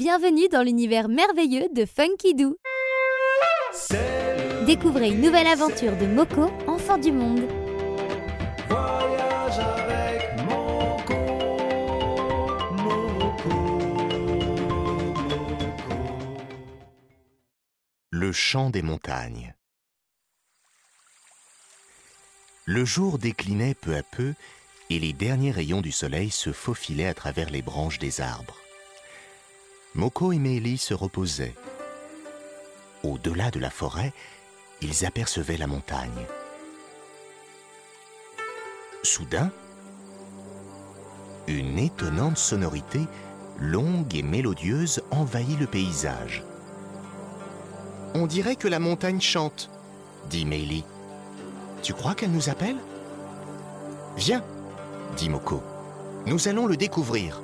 Bienvenue dans l'univers merveilleux de Funky Doo. Découvrez une nouvelle aventure de Moko, enfant du monde. Voyage avec Moko, Moko, Moko. Le chant des montagnes. Le jour déclinait peu à peu et les derniers rayons du soleil se faufilaient à travers les branches des arbres. Moko et Meili se reposaient. Au-delà de la forêt, ils apercevaient la montagne. Soudain, une étonnante sonorité, longue et mélodieuse, envahit le paysage. On dirait que la montagne chante, dit Meili. Tu crois qu'elle nous appelle Viens, dit Moko. Nous allons le découvrir.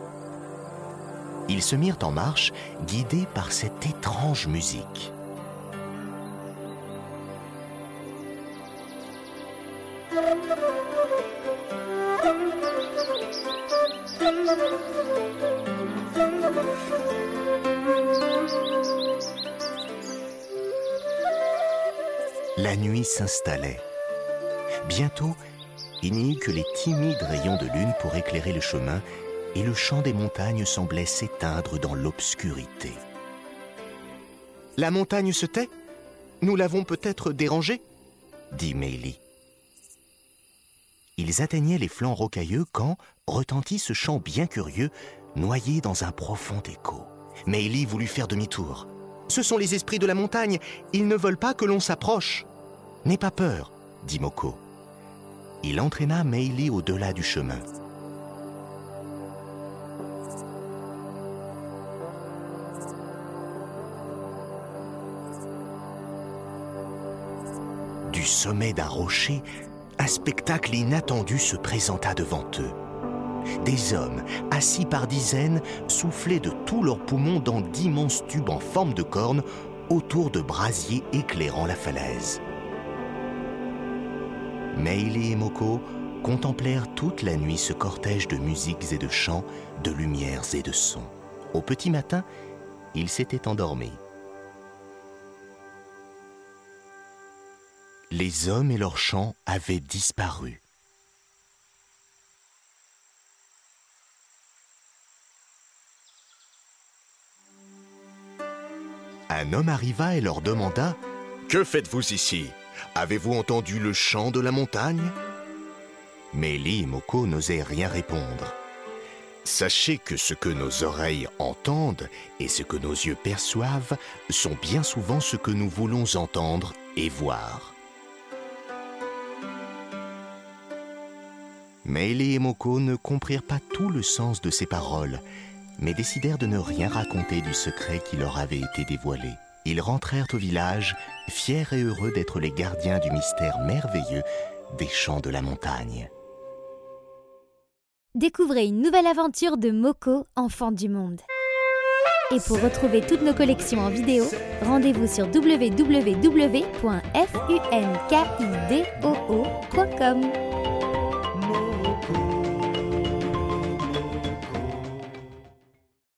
Ils se mirent en marche, guidés par cette étrange musique. La nuit s'installait. Bientôt, il n'y eut que les timides rayons de lune pour éclairer le chemin et le chant des montagnes semblait s'éteindre dans l'obscurité. La montagne se tait? Nous l'avons peut-être dérangée? dit Meili. Ils atteignaient les flancs rocailleux quand retentit ce chant bien curieux, noyé dans un profond écho. Meili voulut faire demi-tour. Ce sont les esprits de la montagne, ils ne veulent pas que l'on s'approche. N'aie pas peur, dit Moko. Il entraîna Meili au-delà du chemin. Sommet d'un rocher, un spectacle inattendu se présenta devant eux. Des hommes, assis par dizaines, soufflaient de tous leurs poumons dans d'immenses tubes en forme de corne autour de brasiers éclairant la falaise. Meili et Moko contemplèrent toute la nuit ce cortège de musiques et de chants, de lumières et de sons. Au petit matin, ils s'étaient endormis. Les hommes et leurs chants avaient disparu. Un homme arriva et leur demanda Que faites-vous ici? Avez-vous entendu le chant de la montagne? Mélie et Moko n'osaient rien répondre. Sachez que ce que nos oreilles entendent et ce que nos yeux perçoivent sont bien souvent ce que nous voulons entendre et voir. Meili et Moko ne comprirent pas tout le sens de ces paroles, mais décidèrent de ne rien raconter du secret qui leur avait été dévoilé. Ils rentrèrent au village, fiers et heureux d'être les gardiens du mystère merveilleux des champs de la montagne. Découvrez une nouvelle aventure de Moko, enfant du monde. Et pour retrouver toutes nos collections en vidéo, rendez-vous sur www.funkidoo.com.